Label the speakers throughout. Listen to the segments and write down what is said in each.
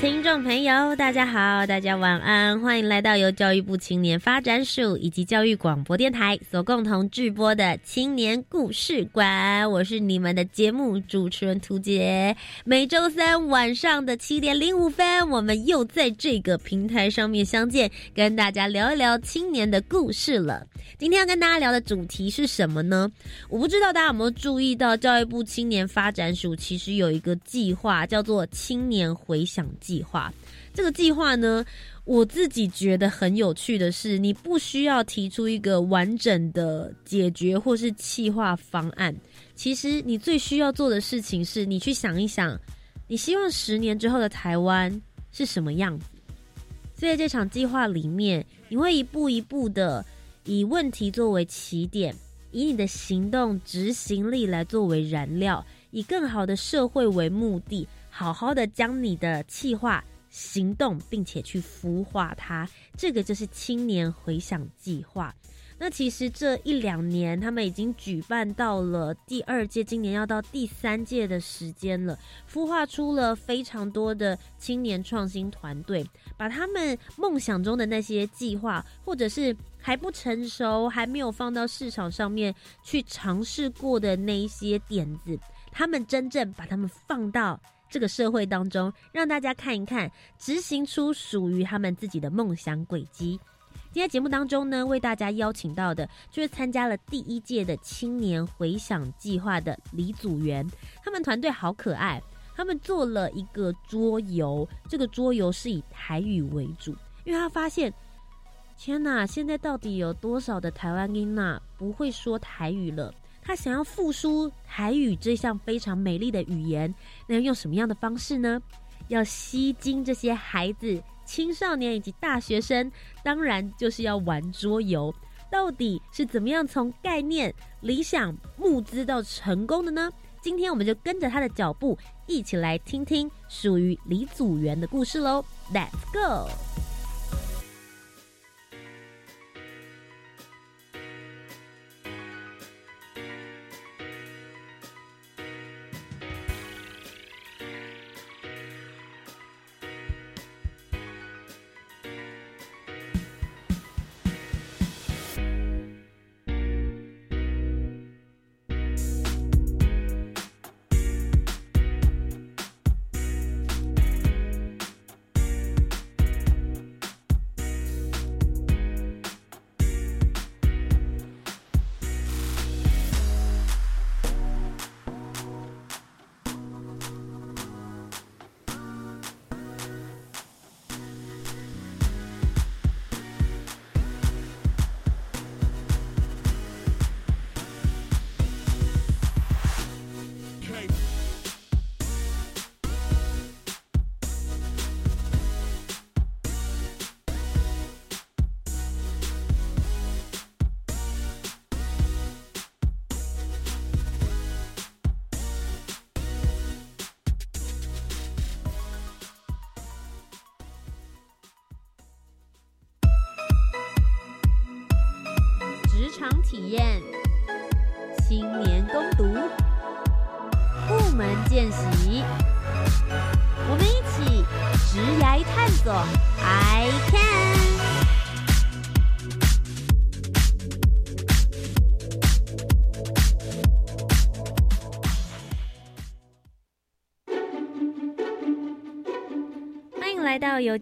Speaker 1: 听众朋友，大家好，大家晚安，欢迎来到由教育部青年发展署以及教育广播电台所共同制播的青年故事馆。我是你们的节目主持人涂杰。每周三晚上的七点零五分，我们又在这个平台上面相见，跟大家聊一聊青年的故事了。今天要跟大家聊的主题是什么呢？我不知道大家有没有注意到，教育部青年发展署其实有一个计划，叫做青年回想计划。这个计划呢，我自己觉得很有趣的是，你不需要提出一个完整的解决或是企划方案，其实你最需要做的事情是，你去想一想，你希望十年之后的台湾是什么样子。所以这场计划里面，你会一步一步的。以问题作为起点，以你的行动执行力来作为燃料，以更好的社会为目的，好好的将你的计划行动，并且去孵化它。这个就是青年回想计划。那其实这一两年，他们已经举办到了第二届，今年要到第三届的时间了，孵化出了非常多的青年创新团队，把他们梦想中的那些计划，或者是还不成熟、还没有放到市场上面去尝试过的那一些点子，他们真正把他们放到这个社会当中，让大家看一看，执行出属于他们自己的梦想轨迹。今天节目当中呢，为大家邀请到的就是参加了第一届的青年回响计划的李组员，他们团队好可爱，他们做了一个桌游，这个桌游是以台语为主，因为他发现，天哪，现在到底有多少的台湾音娜不会说台语了？他想要复苏台语这项非常美丽的语言，那要用什么样的方式呢？要吸睛这些孩子。青少年以及大学生，当然就是要玩桌游。到底是怎么样从概念、理想、募资到成功的呢？今天我们就跟着他的脚步，一起来听听属于李祖源的故事喽。Let's go！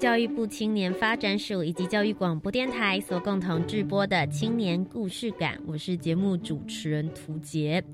Speaker 1: 教育部青年发展署以及教育广播电台所共同制播的青年故事感，我是节目主持人涂杰。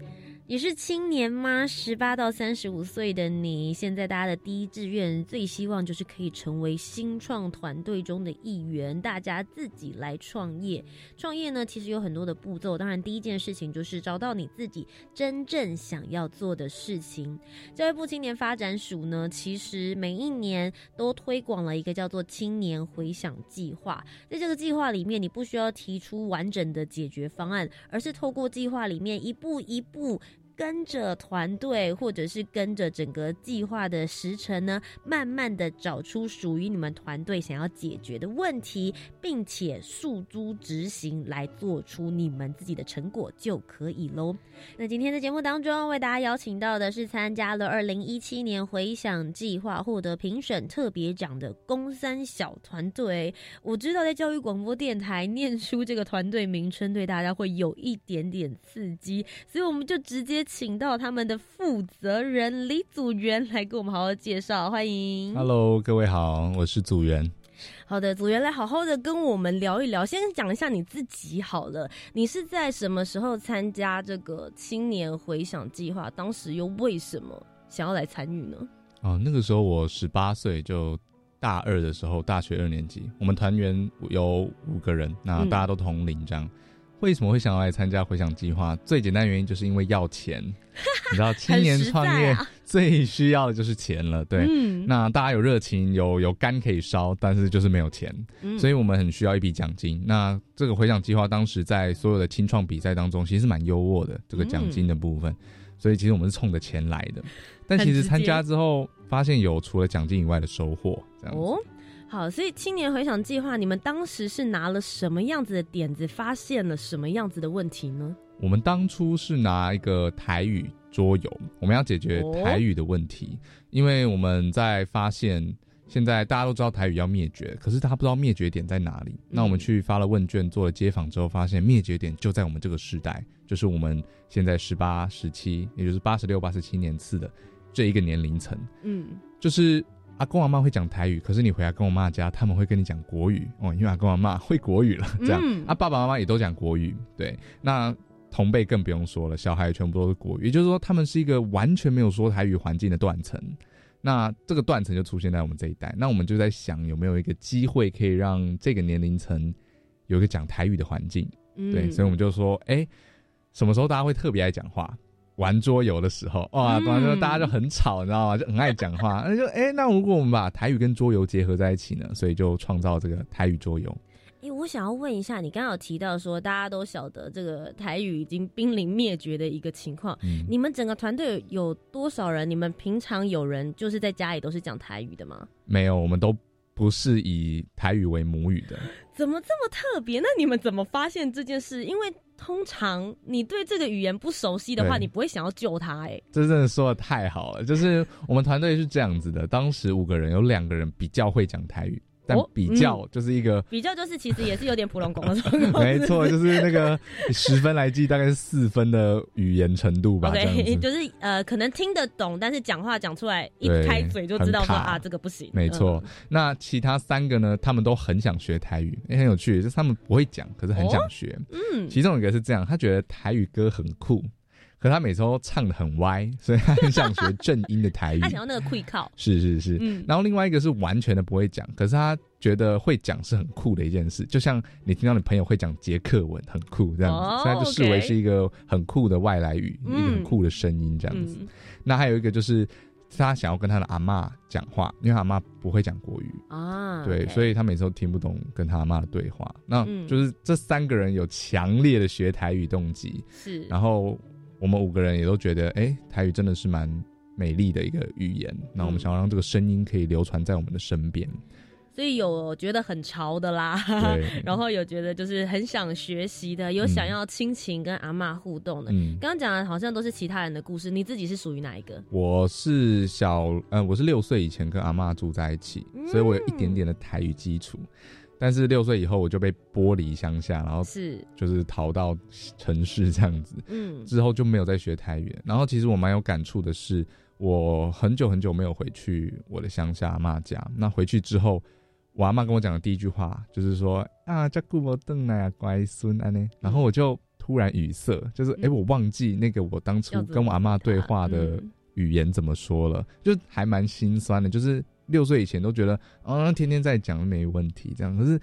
Speaker 1: 你是青年吗？十八到三十五岁的你，现在大家的第一志愿最希望就是可以成为新创团队中的一员，大家自己来创业。创业呢，其实有很多的步骤，当然第一件事情就是找到你自己真正想要做的事情。教育部青年发展署呢，其实每一年都推广了一个叫做青年回想计划，在这个计划里面，你不需要提出完整的解决方案，而是透过计划里面一步一步。跟着团队，或者是跟着整个计划的时程呢，慢慢的找出属于你们团队想要解决的问题，并且诉诸执行，来做出你们自己的成果就可以喽。那今天的节目当中，为大家邀请到的是参加了二零一七年回想计划获得评审特别奖的公三小团队。我知道在教育广播电台念出这个团队名称，对大家会有一点点刺激，所以我们就直接。请到他们的负责人李祖元来给我们好好介绍，欢迎。
Speaker 2: Hello，各位好，我是祖元。
Speaker 1: 好的，组员来好好的跟我们聊一聊。先讲一下你自己好了，你是在什么时候参加这个青年回想计划？当时又为什么想要来参与呢？
Speaker 2: 哦，那个时候我十八岁，就大二的时候，大学二年级，我们团员有五个人，那大家都同龄这样。为什么会想要来参加回想计划？最简单原因就是因为要钱。你知道，青年创业最需要的就是钱了。对，那大家有热情，有有肝可以烧，但是就是没有钱，所以我们很需要一笔奖金。那这个回想计划当时在所有的青创比赛当中，其实是蛮优渥的这个奖金的部分，所以其实我们是冲着钱来的。但其实参加之后，发现有除了奖金以外的收获，这样子。
Speaker 1: 好，所以青年回想计划，你们当时是拿了什么样子的点子，发现了什么样子的问题呢？
Speaker 2: 我们当初是拿一个台语桌游，我们要解决台语的问题，因为我们在发现现在大家都知道台语要灭绝，可是他不知道灭绝点在哪里。那我们去发了问卷，做了街访之后，发现灭绝点就在我们这个时代，就是我们现在十八、十七，也就是八十六、八十七年次的这一个年龄层。嗯，就是。阿公阿妈会讲台语，可是你回阿公阿妈家，他们会跟你讲国语哦，因为阿公阿妈会国语了。这样，啊，爸爸妈妈也都讲国语，对。那同辈更不用说了，小孩全部都是国语，也就是说，他们是一个完全没有说台语环境的断层。那这个断层就出现在我们这一代，那我们就在想，有没有一个机会可以让这个年龄层有一个讲台语的环境？对，所以我们就说，哎，什么时候大家会特别爱讲话？玩桌游的时候，哇，玩桌大家就很吵，你知道吗？就很爱讲话。那就哎，那如果我们把台语跟桌游结合在一起呢？所以就创造这个台语桌游。
Speaker 1: 哎，我想要问一下，你刚刚有提到说，大家都晓得这个台语已经濒临灭绝的一个情况。嗯，你们整个团队有多少人？你们平常有人就是在家里都是讲台语的吗？
Speaker 2: 没有，我们都不是以台语为母语的。
Speaker 1: 怎么这么特别？那你们怎么发现这件事？因为通常你对这个语言不熟悉的话，你不会想要救他。哎，
Speaker 2: 这真的说的太好了。就是我们团队是这样子的，当时五个人有两个人比较会讲台语。但比较就是一个
Speaker 1: 比较，就是其实也是有点普通工作。
Speaker 2: 没错，就是那个十分来计，大概是四分的语言程度吧。
Speaker 1: 对，就是呃，可能听得懂，但是讲话讲出来一开嘴就知道说啊，这个不行。
Speaker 2: 没错，那其他三个呢？他们都很想学台语，也很有趣，就是他们不会讲，可是很想学。嗯，其中一个是这样，他觉得台语歌很酷。可他每次都唱的很歪，所以他很想学正音的台语。
Speaker 1: 他想要那个会靠。
Speaker 2: 是是是，嗯。然后另外一个是完全的不会讲，可是他觉得会讲是很酷的一件事。就像你听到你朋友会讲捷克文，很酷这样子，所以他就视为是一个很酷的外来语，一个很酷的声音这样子。那还有一个就是他想要跟他的阿妈讲话，因为阿妈不会讲国语啊，对，所以他每次都听不懂跟他阿妈的对话。那就是这三个人有强烈的学台语动机，
Speaker 1: 是，
Speaker 2: 然后。我们五个人也都觉得，哎，台语真的是蛮美丽的一个语言。那我们想要让这个声音可以流传在我们的身边，
Speaker 1: 所以有觉得很潮的啦，然后有觉得就是很想学习的，有想要亲情跟阿妈互动的。刚刚讲的好像都是其他人的故事，你自己是属于哪一个？
Speaker 2: 我是小，呃，我是六岁以前跟阿妈住在一起，所以我有一点点的台语基础。但是六岁以后我就被剥离乡下，然后
Speaker 1: 是
Speaker 2: 就是逃到城市这样子，嗯，之后就没有再学台语。然后其实我蛮有感触的是，我很久很久没有回去我的乡下阿妈家。那回去之后，我阿妈跟我讲的第一句话就是说啊，叫顾伯邓啊，乖孙啊呢。然后我就。突然语塞，就是哎，我忘记那个我当初跟我阿妈对话的语言怎么说了，就还蛮心酸的。就是六岁以前都觉得，啊，天天在讲没问题这样，可是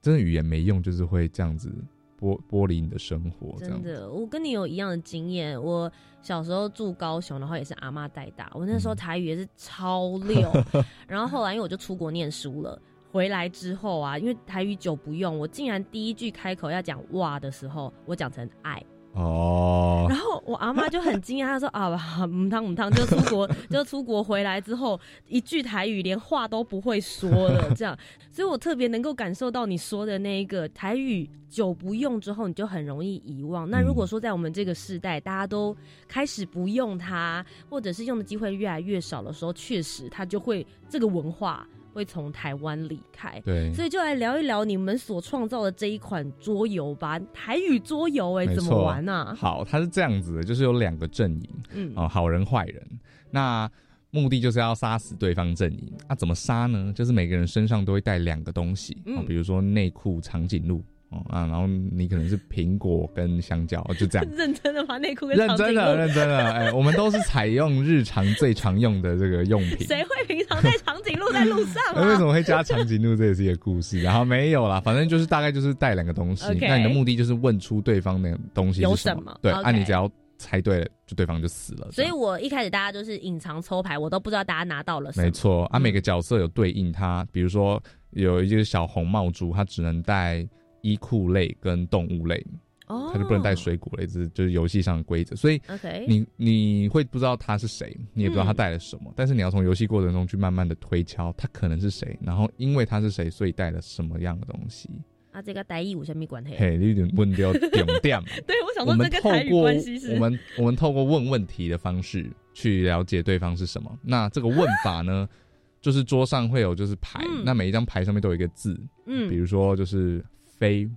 Speaker 2: 真的语言没用，就是会这样子。剥剥离你的生活，
Speaker 1: 真的，我跟你有一样的经验。我小时候住高雄，然后也是阿妈带大。我那时候台语也是超溜，然后后来因为我就出国念书了，回来之后啊，因为台语久不用，我竟然第一句开口要讲哇的时候，我讲成爱。哦，然后我阿妈就很惊讶，她说啊，母汤母汤，就出国 就出国回来之后，一句台语连话都不会说了，这样，所以我特别能够感受到你说的那一个台语久不用之后，你就很容易遗忘。那如果说在我们这个时代，大家都开始不用它，或者是用的机会越来越少的时候，确实它就会这个文化。会从台湾离开，
Speaker 2: 对，
Speaker 1: 所以就来聊一聊你们所创造的这一款桌游吧。台语桌游，哎，怎么玩啊？
Speaker 2: 好，它是这样子的，就是有两个阵营，嗯，哦，好人坏人，那目的就是要杀死对方阵营。那怎么杀呢？就是每个人身上都会带两个东西，嗯，比如说内裤、长颈鹿。哦啊，然后你可能是苹果跟香蕉，就这样。
Speaker 1: 认真的吗？内裤跟
Speaker 2: 认真的，认真的。哎，我们都是采用日常最常用的这个用品。
Speaker 1: 谁会平常带长颈鹿在路上啊？
Speaker 2: 为什么会加长颈鹿？这也是一个故事。然后没有啦，反正就是大概就是带两个东西。那你的目的就是问出对方的东西
Speaker 1: 有
Speaker 2: 什
Speaker 1: 么？
Speaker 2: 对，啊，你只要猜对了，就对方就死了。
Speaker 1: 所以我一开始大家都是隐藏抽牌，我都不知道大家拿到了什么。
Speaker 2: 没错，啊，每个角色有对应他，比如说有一只小红帽猪，它只能带。衣裤类跟动物类，哦，他就不能带水果类，这是就是游戏上的规则。所以，你你会不知道他是谁，你也不知道他带了什么，但是你要从游戏过程中去慢慢的推敲他可能是谁，然后因为他是谁，所以带了什么样的东西。
Speaker 1: 啊，这个带义有什么关系？
Speaker 2: 嘿，你点问掉点点。
Speaker 1: 对，我想说这个台语关系是。
Speaker 2: 我们我们透过问问题的方式去了解对方是什么。那这个问法呢，就是桌上会有就是牌，那每一张牌上面都有一个字，嗯，比如说就是。飞，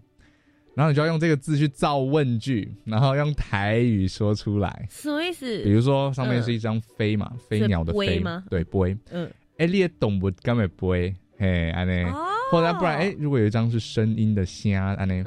Speaker 2: 然后你就要用这个字去造问句，然后用台语说出来。
Speaker 1: 什么意思？
Speaker 2: 比如说上面是一张飞嘛，飞鸟的飞
Speaker 1: 吗？
Speaker 2: 对，飞。嗯，哎，你也懂不干嘛飞？嘿，安尼。或者不然，哎，如果有一张是声音的声，安尼。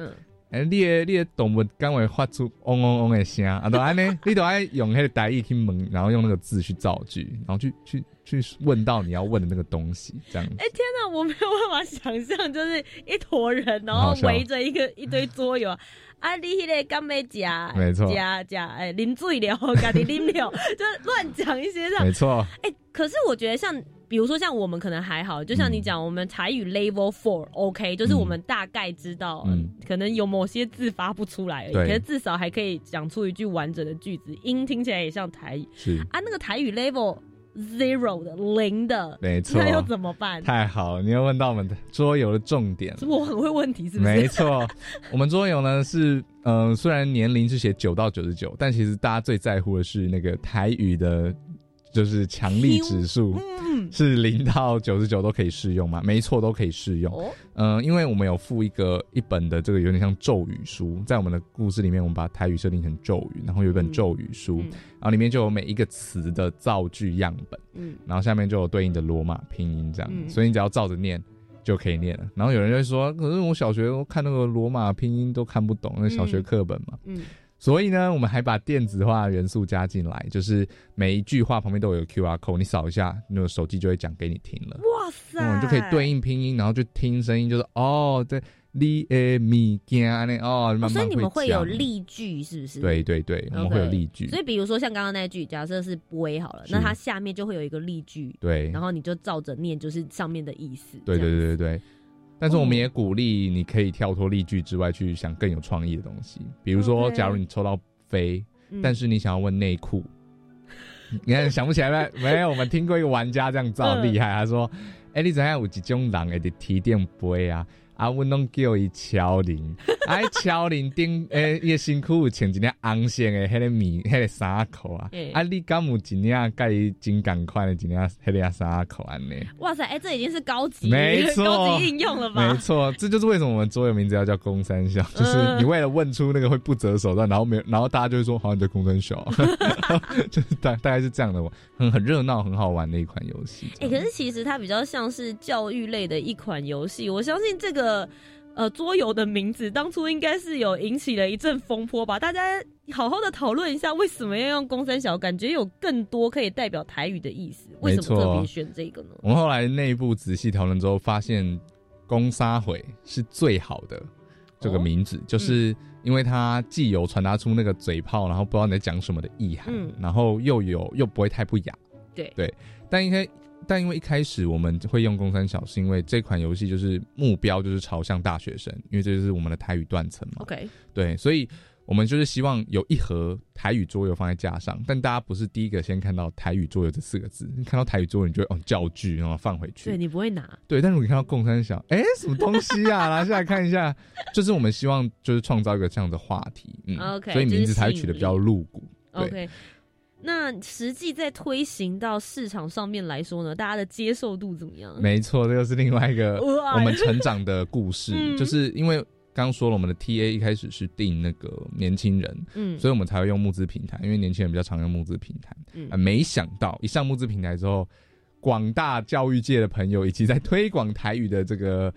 Speaker 2: 哎，你的你的动物刚会发出嗡嗡嗡的声，啊，都安尼，你都爱用那个台语去问，然后用那个字去造句，然后去去去问到你要问的那个东西，这样。
Speaker 1: 哎，天哪，我没有办法想象，就是一坨人，然后围着一个一堆桌游，啊，你迄个干咩夹？
Speaker 2: 没错，
Speaker 1: 夹夹，哎，啉醉了，家己啉了，就乱讲一些这样。
Speaker 2: 没错。
Speaker 1: 哎，可是我觉得像。比如说像我们可能还好，就像你讲，我们台语 level four OK，就是我们大概知道，嗯，可能有某些字发不出来，可是至少还可以讲出一句完整的句子，音听起来也像台语。
Speaker 2: 是
Speaker 1: 啊，那个台语 level zero 的零的，
Speaker 2: 没错，
Speaker 1: 那又怎么办？
Speaker 2: 太好，你又问到我们的桌游的重点。
Speaker 1: 我很会问题，是不
Speaker 2: 是？没错，我们桌游呢是，嗯，虽然年龄是写九到九十九，但其实大家最在乎的是那个台语的。就是强力指数是零到九十九都可以适用吗？没错，都可以适用。嗯，因为我们有附一个一本的这个有点像咒语书，在我们的故事里面，我们把台语设定成咒语，然后有一本咒语书，然后里面就有每一个词的造句样本，嗯，然后下面就有对应的罗马拼音这样，所以你只要照着念就可以念了。然后有人就会说，可是我小学看那个罗马拼音都看不懂，那小学课本嘛，嗯。所以呢，我们还把电子化元素加进来，就是每一句话旁边都有 Q R code，你扫一下，那个手机就会讲给你听了。哇塞！你就可以对应拼音，然后就听声音，就是哦，对，你诶咪惊呢哦，
Speaker 1: 所以你们
Speaker 2: 会
Speaker 1: 有例句是不是？
Speaker 2: 对对对，我们会有例句。
Speaker 1: 所以比如说像刚刚那句，假设是 boy 好了，那它下面就会有一个例句，
Speaker 2: 对，
Speaker 1: 然后你就照着念，就是上面的意思。
Speaker 2: 对对对对对。但是我们也鼓励你可以跳脱例句之外去想更有创意的东西，比如说，假如你抽到飞，但是你想要问内裤，你看想不起来没？没有，我们听过一个玩家这样造厉害，他说：“哎，你怎样有几种人会提电杯啊？”啊，阮拢叫伊乔林，啊，乔林顶诶，伊辛苦有穿一件红色诶，迄个棉，迄个衫裤啊。啊，你敢有一件甲伊真共款的一件迄个衫裤安尼？
Speaker 1: 哇塞，哎，这已经是高级，
Speaker 2: 没错，
Speaker 1: 高级应用了吧？
Speaker 2: 没错，这就是为什么我们桌游名字要叫“公三小”，就是你为了问出那个会不择手段，然后没，然后大家就会说：“好，你叫公三小。”就是大大概是这样的，很很热闹、很好玩的一款游戏。
Speaker 1: 哎，可是其实它比较像是教育类的一款游戏，我相信这个。呃，呃桌游的名字，当初应该是有引起了一阵风波吧？大家好好的讨论一下，为什么要用“公三小”？感觉有更多可以代表台语的意思，为什么特别选这个呢？
Speaker 2: 我们后来内部仔细讨论之后，发现“公沙毁”是最好的这个名字，就是因为它既有传达出那个嘴炮，然后不知道你在讲什么的意涵，然后又有又不会太不雅。
Speaker 1: 对
Speaker 2: 对，但应该。但因为一开始我们会用公三小，是因为这款游戏就是目标就是朝向大学生，因为这就是我们的台语断层嘛。
Speaker 1: OK，
Speaker 2: 对，所以我们就是希望有一盒台语桌游放在架上，但大家不是第一个先看到台语桌游这四个字，你看到台语桌游，你就会哦教具，然后放回去。
Speaker 1: 对你不会拿。
Speaker 2: 对，但是你看到共三小，哎，什么东西啊？拿下来看一下，就是我们希望就是创造一个这样的话题，
Speaker 1: 嗯，OK，
Speaker 2: 所以名字才取的比较露骨。
Speaker 1: OK。那实际在推行到市场上面来说呢，大家的接受度怎么样？
Speaker 2: 没错，这又是另外一个我们成长的故事。就是因为刚刚说了，我们的 TA 一开始是定那个年轻人，嗯，所以我们才会用募资平台，因为年轻人比较常用募资平台。嗯，没想到一上募资平台之后。广大教育界的朋友，以及在推广台语的这个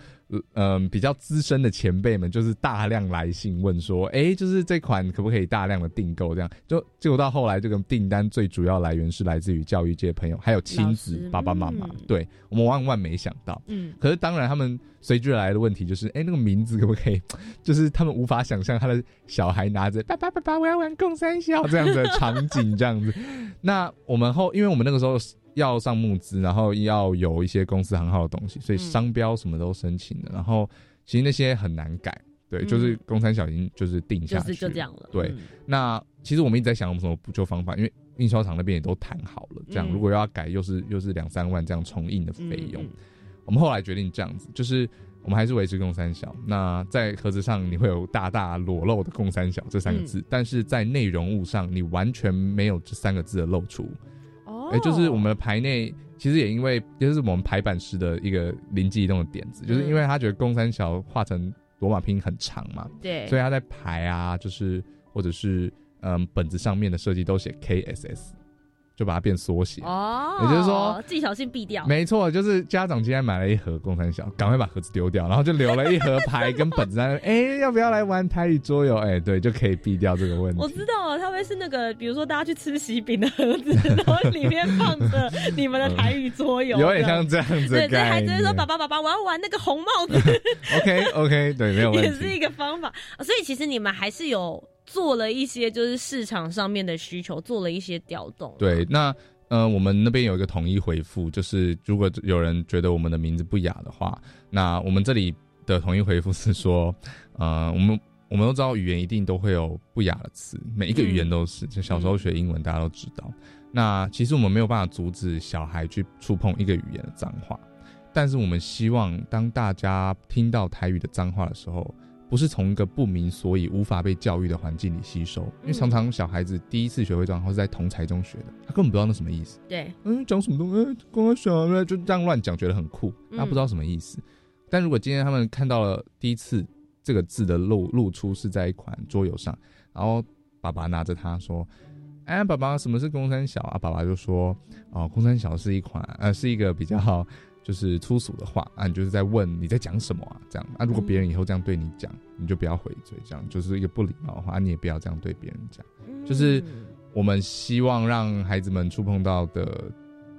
Speaker 2: 嗯比较资深的前辈们，就是大量来信问说，哎，就是这款可不可以大量的订购？这样就结果到后来，这个订单最主要来源是来自于教育界朋友，还有亲子爸爸妈妈。对我们万万没想到，嗯，可是当然他们随之而来的问题就是，哎，那个名字可不可以？就是他们无法想象他的小孩拿着爸爸爸爸，我要玩共三小这样子的场景，这样子。那我们后，因为我们那个时候。要上募资，然后要有一些公司很好的东西，所以商标什么都申请的。然后其实那些很难改，对，就是公三小已经就是定下
Speaker 1: 去，就这样了。
Speaker 2: 对，那其实我们一直在想有什么补救方法，因为印刷厂那边也都谈好了，这样如果要改，又是又是两三万这样重印的费用。我们后来决定这样子，就是我们还是维持公三小。那在盒子上你会有大大裸露的“公三小”这三个字，但是在内容物上你完全没有这三个字的露出。哎，就是我们的牌内，其实也因为就是我们排版师的一个灵机一动的点子，就是因为他觉得宫三桥画成罗马拼音很长嘛，
Speaker 1: 对，
Speaker 2: 所以他在排啊，就是或者是嗯本子上面的设计都写 K S S。就把它变缩写哦，也就是说
Speaker 1: 技巧性毙掉。
Speaker 2: 没错，就是家长今天买了一盒共三小，赶快把盒子丢掉，然后就留了一盒牌跟本子。哎，要不要来玩台语桌游？哎，对，就可以避掉这个问题。
Speaker 1: 我知道，他会是那个，比如说大家去吃喜饼的盒子，然后里面放着 你们的台语桌游，
Speaker 2: 有点像这样子。对，
Speaker 1: 对，孩子会说：“爸爸，爸爸，我要玩那个红帽子。
Speaker 2: ”OK，OK，对，没有问题，
Speaker 1: 也是一个方法。所以其实你们还是有。做了一些就是市场上面的需求，做了一些调动。
Speaker 2: 对，那呃，我们那边有一个统一回复，就是如果有人觉得我们的名字不雅的话，那我们这里的统一回复是说，呃，我们我们都知道语言一定都会有不雅的词，每一个语言都是。就小时候学英文，大家都知道。那其实我们没有办法阻止小孩去触碰一个语言的脏话，但是我们希望当大家听到台语的脏话的时候。不是从一个不明所以、无法被教育的环境里吸收，因为常常小孩子第一次学会脏话是在同才中学的，他根本不知道那什么意思。
Speaker 1: 对，
Speaker 2: 嗯，讲什么东西？跟我讲，就这样乱讲，觉得很酷，他不知道什么意思。但如果今天他们看到了第一次这个字的露露出是在一款桌游上，然后爸爸拿着它说：“哎，爸爸，什么是公三小啊？”爸爸就说：“哦，公三小是一款，呃，是一个比较。”就是粗俗的话啊，你就是在问你在讲什么啊？这样啊，如果别人以后这样对你讲，你就不要回嘴，这样就是一个不礼貌的话，你也不要这样对别人讲。就是我们希望让孩子们触碰到的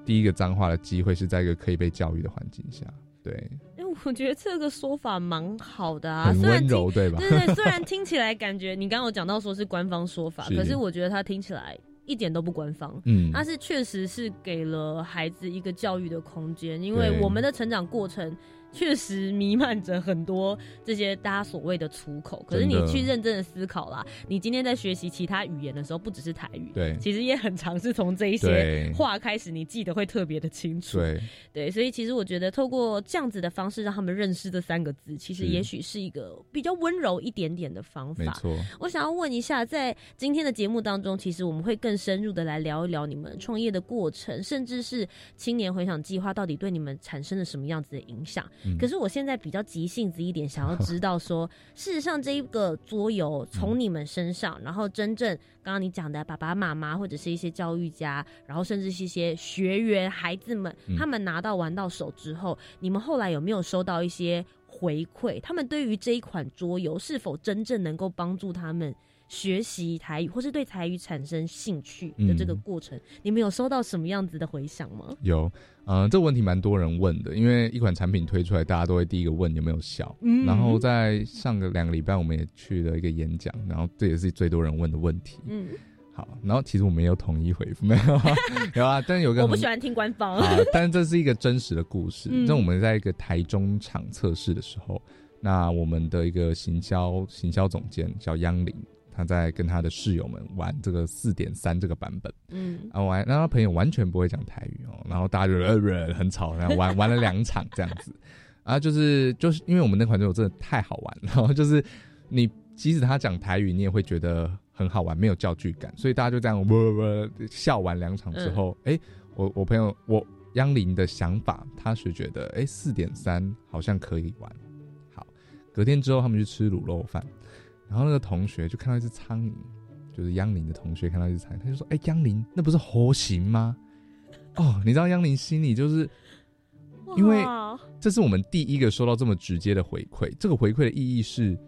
Speaker 2: 第一个脏话的机会，是在一个可以被教育的环境下。对，
Speaker 1: 因为我觉得这个说法蛮好的啊，
Speaker 2: 很温柔，对吧？
Speaker 1: 对对，虽然听起来感觉你刚刚有讲到说是官方说法，可是我觉得它听起来。一点都不官方，嗯，它是确实是给了孩子一个教育的空间，因为我们的成长过程。确实弥漫着很多这些大家所谓的出口，可是你去认真的思考啦，你今天在学习其他语言的时候，不只是台语，
Speaker 2: 对，
Speaker 1: 其实也很常是从这一些话开始，你记得会特别的清楚，
Speaker 2: 对，
Speaker 1: 对，所以其实我觉得透过这样子的方式让他们认识这三个字，其实也许是一个比较温柔一点点的方法。
Speaker 2: 没错，
Speaker 1: 我想要问一下，在今天的节目当中，其实我们会更深入的来聊一聊你们创业的过程，甚至是青年回想计划到底对你们产生了什么样子的影响。可是我现在比较急性子一点，想要知道说，事实上这一个桌游从你们身上，然后真正刚刚你讲的爸爸妈妈或者是一些教育家，然后甚至是一些学员孩子们，他们拿到玩到手之后，你们后来有没有收到一些？回馈，他们对于这一款桌游是否真正能够帮助他们学习台语，或是对台语产生兴趣的这个过程，你们有收到什么样子的回响吗？
Speaker 2: 有，嗯，这个问题蛮多人问的，因为一款产品推出来，大家都会第一个问有没有效。嗯，然后在上个两个礼拜，我们也去了一个演讲，然后这也是最多人问的问题。嗯。好，然后其实我们也有统一回复，没有有啊，但是有个
Speaker 1: 我不喜欢听官方，
Speaker 2: 但是这是一个真实的故事。那我们在一个台中场测试的时候，那我们的一个行销行销总监叫央林，他在跟他的室友们玩这个四点三这个版本，嗯，啊玩，那他朋友完全不会讲台语哦，然后大家就呃很吵，然后玩玩了两场这样子，啊，就是就是因为我们那款桌游真的太好玩，然后就是你即使他讲台语，你也会觉得。很好玩，没有教具感，所以大家就这样不不笑完两场之后，哎，我我朋友我央林的想法，他是觉得哎四点三好像可以玩。好，隔天之后他们去吃卤肉饭，然后那个同学就看到一只苍蝇，就是央林的同学看到一只苍蝇，他就说：“哎，央林，那不是猴形吗？”哦，你知道央林心里就是，因为这是我们第一个收到这么直接的回馈，这个回馈的意义是。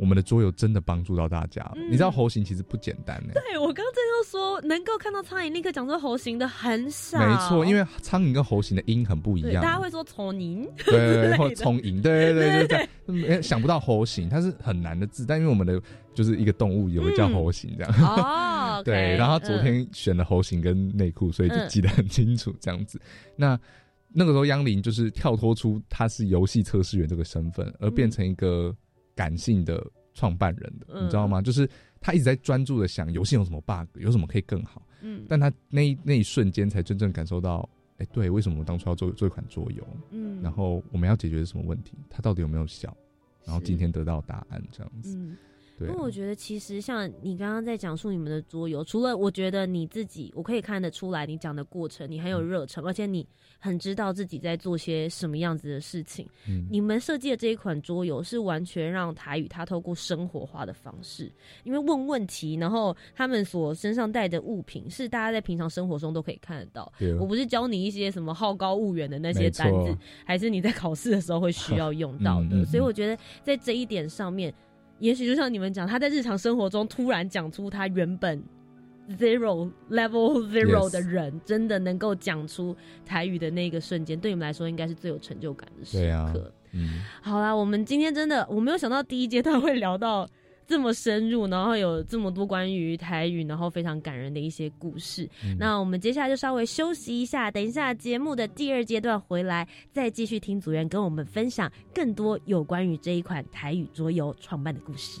Speaker 2: 我们的桌游真的帮助到大家了。你知道猴形其实不简单呢。
Speaker 1: 对我刚刚正要说，能够看到苍蝇立刻讲出猴形的很少。
Speaker 2: 没错，因为苍蝇跟猴形的音很不一样。
Speaker 1: 大家会说聪 蝇，
Speaker 2: 对对对，或聪蝇，对对对对对。想不到猴形，它是很难的字，但因为我们的就是一个动物，有个叫猴形这样。
Speaker 1: 哦，
Speaker 2: 对。然后昨天选了猴形跟内裤，所以就记得很清楚这样子。那那个时候，央林就是跳脱出他是游戏测试员这个身份，而变成一个。感性的创办人的，你知道吗？就是他一直在专注的想游戏有什么 bug，有什么可以更好。嗯，但他那那一瞬间才真正感受到，哎，对，为什么我当初要做做一款桌游？嗯，然后我们要解决什么问题？它到底有没有效？然后今天得到答案，这样子。
Speaker 1: 因为我觉得，其实像你刚刚在讲述你们的桌游，除了我觉得你自己，我可以看得出来，你讲的过程你很有热忱，而且你很知道自己在做些什么样子的事情。嗯，你们设计的这一款桌游是完全让台语它透过生活化的方式，因为问问题，然后他们所身上带的物品是大家在平常生活中都可以看得到。我不是教你一些什么好高骛远的那些单子，还是你在考试的时候会需要用到的。所以我觉得在这一点上面。也许就像你们讲，他在日常生活中突然讲出他原本 zero level zero 的人，真的能够讲出台语的那个瞬间，对你们来说应该是最有成就感的时刻。嗯，好啦，我们今天真的我没有想到第一阶段会聊到。这么深入，然后有这么多关于台语，然后非常感人的一些故事。那我们接下来就稍微休息一下，等一下节目的第二阶段回来，再继续听组员跟我们分享更多有关于这一款台语桌游创办的故事。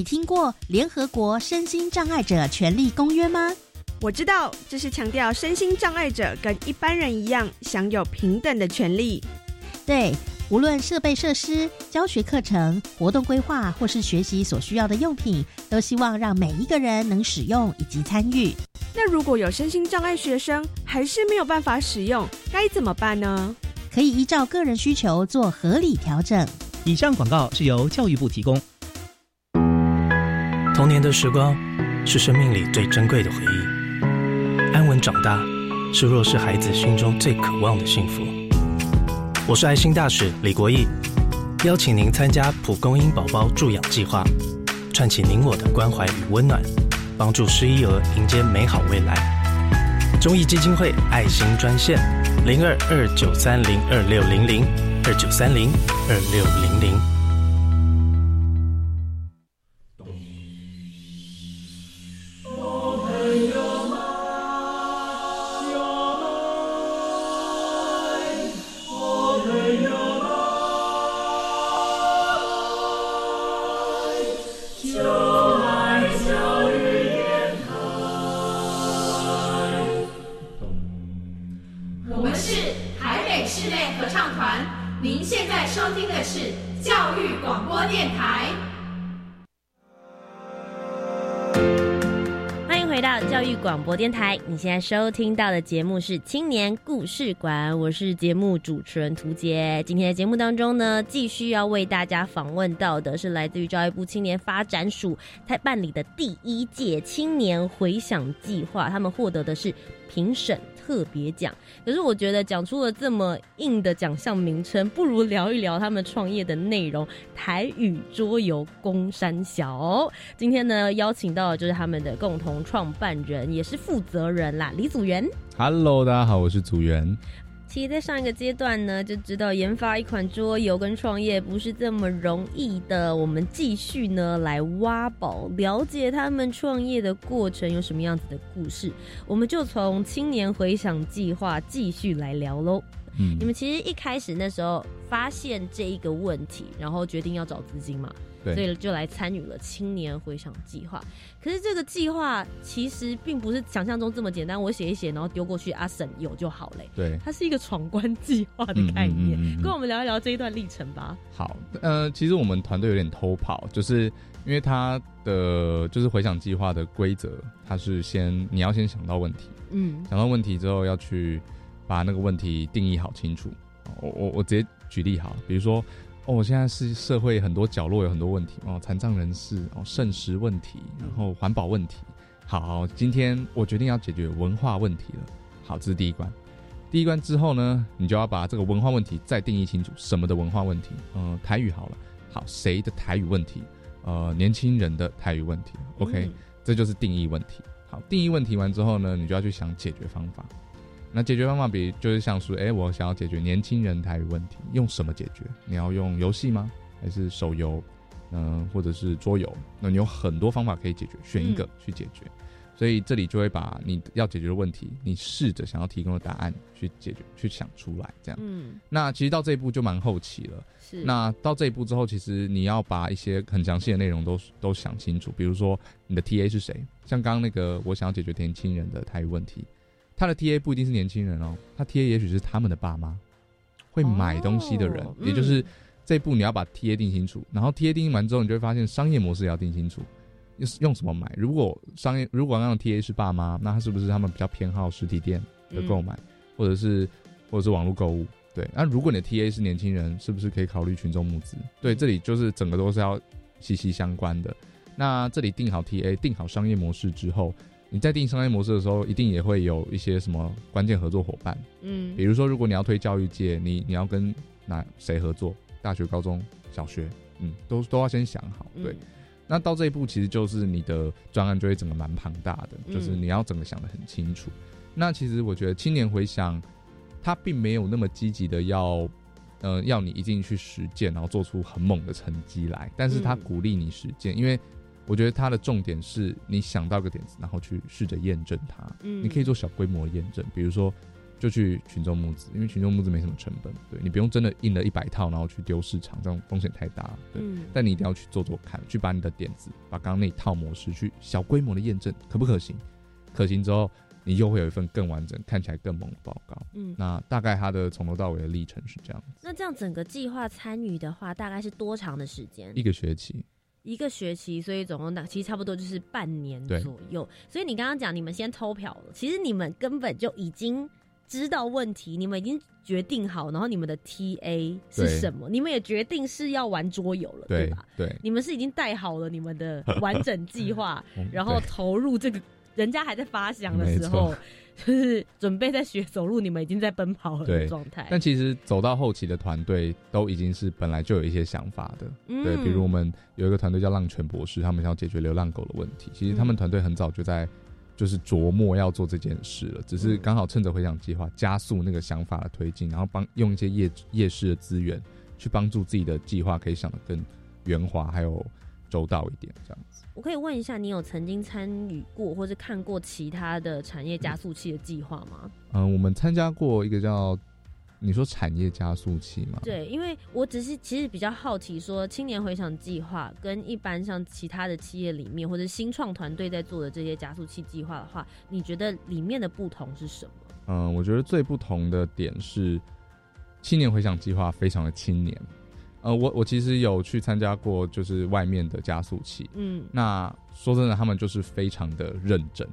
Speaker 3: 你听过联合国身心障碍者权利公约吗？
Speaker 4: 我知道，这是强调身心障碍者跟一般人一样，享有平等的权利。
Speaker 3: 对，无论设备设施、教学课程、活动规划，或是学习所需要的用品，都希望让每一个人能使用以及参与。
Speaker 4: 那如果有身心障碍学生还是没有办法使用，该怎么办呢？
Speaker 3: 可以依照个人需求做合理调整。
Speaker 5: 以上广告是由教育部提供。
Speaker 6: 童年的时光是生命里最珍贵的回忆，安稳长大是弱势孩子心中最渴望的幸福。我是爱心大使李国义，邀请您参加蒲公英宝宝助养计划，串起您我的关怀与温暖，帮助失依儿迎接美好未来。中义基金会爱心专线零二二九三零二六零零二九三零二六零零。
Speaker 1: 现在收听到的节目是青年故事馆，我是节目主持人涂杰。今天的节目当中呢，继续要为大家访问到的是来自于教育部青年发展署在办理的第一届青年回想计划，他们获得的是评审。特别奖，可是我觉得讲出了这么硬的奖项名称，不如聊一聊他们创业的内容——台语桌游公山小。今天呢，邀请到的就是他们的共同创办人，也是负责人啦，李祖源。
Speaker 2: Hello，大家好，我是祖源。
Speaker 1: 其实，在上一个阶段呢，就知道研发一款桌游跟创业不是这么容易的。我们继续呢来挖宝，了解他们创业的过程有什么样子的故事。我们就从青年回想计划继续来聊喽。嗯，你们其实一开始那时候发现这一个问题，然后决定要找资金嘛。所以就来参与了青年回想计划。可是这个计划其实并不是想象中这么简单，我写一写，然后丢过去，阿婶有就好嘞。
Speaker 2: 对，
Speaker 1: 它是一个闯关计划的概念。跟我们聊一聊这一段历程吧。
Speaker 2: 好，呃，其实我们团队有点偷跑，就是因为他的就是回想计划的规则，它是先你要先想到问题，嗯，想到问题之后要去把那个问题定义好清楚。我我我直接举例好，比如说。哦，现在是社会很多角落有很多问题哦，残障人士哦，剩食问题，然后环保问题。好，今天我决定要解决文化问题了。好，这是第一关。第一关之后呢，你就要把这个文化问题再定义清楚，什么的文化问题？嗯，台语好了。好，谁的台语问题？呃，年轻人的台语问题。OK，这就是定义问题。好，定义问题完之后呢，你就要去想解决方法。那解决方法比就是像说，哎，我想要解决年轻人台语问题，用什么解决？你要用游戏吗？还是手游？嗯，或者是桌游？那你有很多方法可以解决，选一个去解决。所以这里就会把你要解决的问题，你试着想要提供的答案去解决，去想出来，这样。嗯。那其实到这一步就蛮后期了。
Speaker 1: 是。
Speaker 2: 那到这一步之后，其实你要把一些很详细的内容都都想清楚，比如说你的 TA 是谁？像刚刚那个，我想要解决年轻人的台语问题。他的 T A 不一定是年轻人哦，他 T A 也许是他们的爸妈，会买东西的人，也就是这一步你要把 T A 定清楚，然后 T A 定完之后，你就会发现商业模式也要定清楚，用用什么买？如果商业如果那种 T A 是爸妈，那他是不是他们比较偏好实体店的购买，或者是或者是网络购物？对，那如果你的 T A 是年轻人，是不是可以考虑群众募资？对，这里就是整个都是要息息相关的。那这里定好 T A，定好商业模式之后。你在定商业模式的时候，一定也会有一些什么关键合作伙伴，嗯，比如说如果你要推教育界，你你要跟哪谁合作？大学、高中小学，嗯，都都要先想好。对，那到这一步，其实就是你的专案就会整个蛮庞大的，就是你要整个想的很清楚。那其实我觉得青年回想，他并没有那么积极的要，呃，要你一定去实践，然后做出很猛的成绩来。但是他鼓励你实践，因为我觉得它的重点是你想到个点子，然后去试着验证它。嗯，你可以做小规模验证，比如说就去群众募资，因为群众募资没什么成本，对你不用真的印了一百套，然后去丢市场，这种风险太大。对，但你一定要去做做看，去把你的点子，把刚刚那一套模式去小规模的验证，可不可行？可行之后。你又会有一份更完整、看起来更猛的报告。嗯，那大概它的从头到尾的历程是这样子。
Speaker 1: 那这样整个计划参与的话，大概是多长的时间？
Speaker 2: 一个学期。
Speaker 1: 一个学期，所以总共大其实差不多就是半年左右。所以你刚刚讲你们先偷票了，其实你们根本就已经知道问题，你们已经决定好，然后你们的 TA 是什么，你们也决定是要玩桌游了，对吧？
Speaker 2: 对，
Speaker 1: 你们是已经带好了你们的完整计划，然后投入这个。人家还在发祥的时候，就是准备在学走路，你们已经在奔跑了的状态。
Speaker 2: 但其实走到后期的团队都已经是本来就有一些想法的，对，比如我们有一个团队叫浪犬博士，他们想要解决流浪狗的问题。其实他们团队很早就在就是琢磨要做这件事了，只是刚好趁着回想计划加速那个想法的推进，然后帮用一些夜夜市的资源去帮助自己的计划可以想得更圆滑，还有。周到一点，这样子。
Speaker 1: 我可以问一下，你有曾经参与过或者看过其他的产业加速器的计划吗？
Speaker 2: 嗯，我们参加过一个叫你说产业加速器吗？
Speaker 1: 对，因为我只是其实比较好奇，说青年回想计划跟一般像其他的企业里面或者新创团队在做的这些加速器计划的话，你觉得里面的不同是什么？
Speaker 2: 嗯，我觉得最不同的点是青年回想计划非常的青年。呃，我我其实有去参加过，就是外面的加速器。嗯，那说真的，他们就是非常的认真。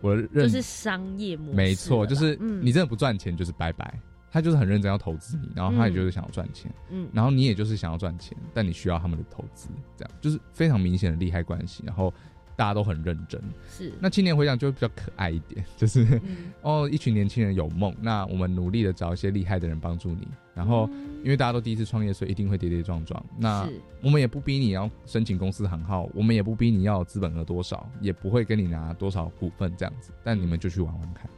Speaker 2: 我认
Speaker 1: 就是商业模式，
Speaker 2: 没错，就是你真的不赚钱就是拜拜。他就是很认真要投资你，然后他也就是想要赚钱。嗯，然后你也就是想要赚钱，但你需要他们的投资，这样就是非常明显的利害关系。然后。大家都很认真，
Speaker 1: 是
Speaker 2: 那青年回想就比较可爱一点，就是哦，一群年轻人有梦，那我们努力的找一些厉害的人帮助你，然后因为大家都第一次创业，所以一定会跌跌撞撞。那我们也不逼你要申请公司行号，我们也不逼你要资本额多少，也不会跟你拿多少股份这样子，但你们就去玩玩看。